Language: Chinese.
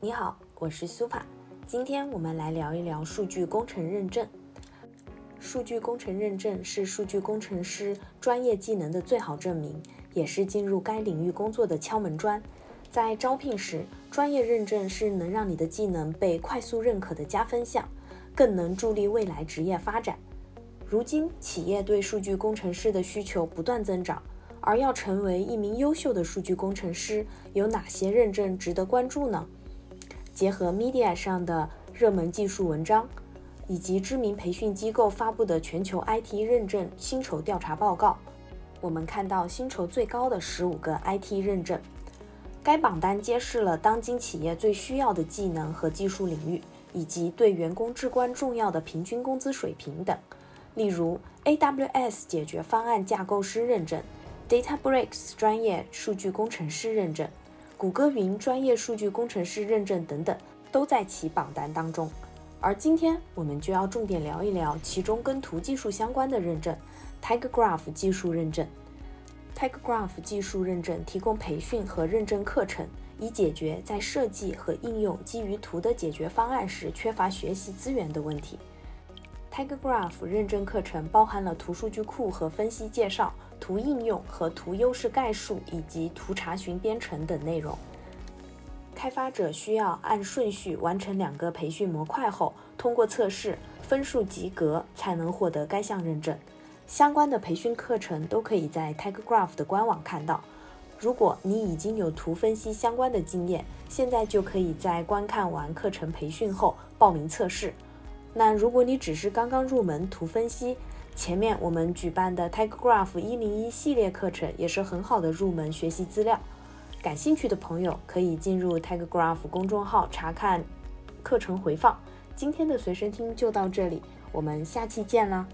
你好，我是 Super，今天我们来聊一聊数据工程认证。数据工程认证是数据工程师专业技能的最好证明，也是进入该领域工作的敲门砖。在招聘时，专业认证是能让你的技能被快速认可的加分项，更能助力未来职业发展。如今，企业对数据工程师的需求不断增长，而要成为一名优秀的数据工程师，有哪些认证值得关注呢？结合 Media 上的热门技术文章，以及知名培训机构发布的全球 IT 认证薪酬调查报告，我们看到薪酬最高的十五个 IT 认证。该榜单揭示了当今企业最需要的技能和技术领域，以及对员工至关重要的平均工资水平等。例如，AWS 解决方案架构师认证，DataBricks 专业数据工程师认证，谷歌云专业数据工程师认证等等，都在其榜单当中。而今天我们就要重点聊一聊其中跟图技术相关的认证 ——TigerGraph 技术认证。TigerGraph 技术认证提供培训和认证课程，以解决在设计和应用基于图的解决方案时缺乏学习资源的问题。TigerGraph 认证课程包含了图数据库和分析介绍、图应用和图优势概述以及图查询编程等内容。开发者需要按顺序完成两个培训模块后，通过测试，分数及格才能获得该项认证。相关的培训课程都可以在 TigerGraph 的官网看到。如果你已经有图分析相关的经验，现在就可以在观看完课程培训后报名测试。那如果你只是刚刚入门图分析，前面我们举办的 Tech Graph 一零一系列课程也是很好的入门学习资料。感兴趣的朋友可以进入 Tech Graph 公众号查看课程回放。今天的随身听就到这里，我们下期见啦！